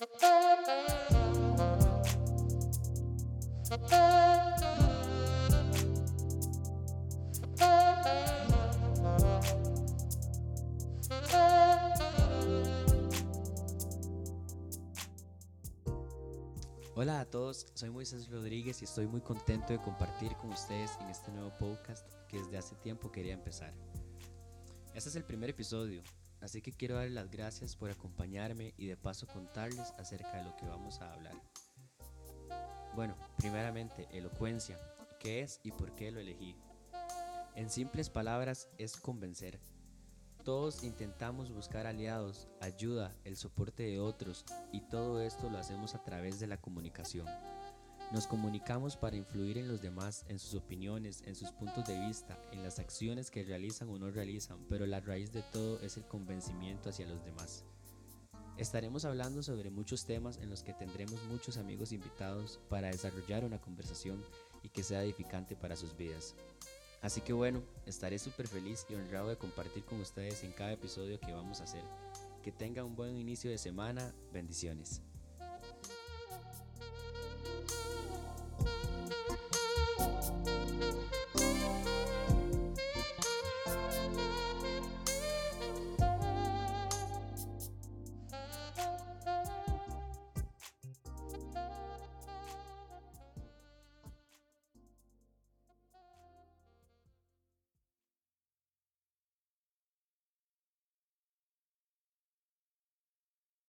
Hola a todos, soy Moisés Rodríguez y estoy muy contento de compartir con ustedes en este nuevo podcast que desde hace tiempo quería empezar. Este es el primer episodio, así que quiero darles las gracias por acompañarme y de paso contarles acerca de lo que vamos a hablar. Bueno, primeramente, elocuencia, qué es y por qué lo elegí. En simples palabras, es convencer todos intentamos buscar aliados, ayuda, el soporte de otros y todo esto lo hacemos a través de la comunicación. Nos comunicamos para influir en los demás, en sus opiniones, en sus puntos de vista, en las acciones que realizan o no realizan, pero la raíz de todo es el convencimiento hacia los demás. Estaremos hablando sobre muchos temas en los que tendremos muchos amigos invitados para desarrollar una conversación y que sea edificante para sus vidas. Así que bueno, estaré súper feliz y honrado de compartir con ustedes en cada episodio que vamos a hacer. Que tengan un buen inicio de semana. Bendiciones.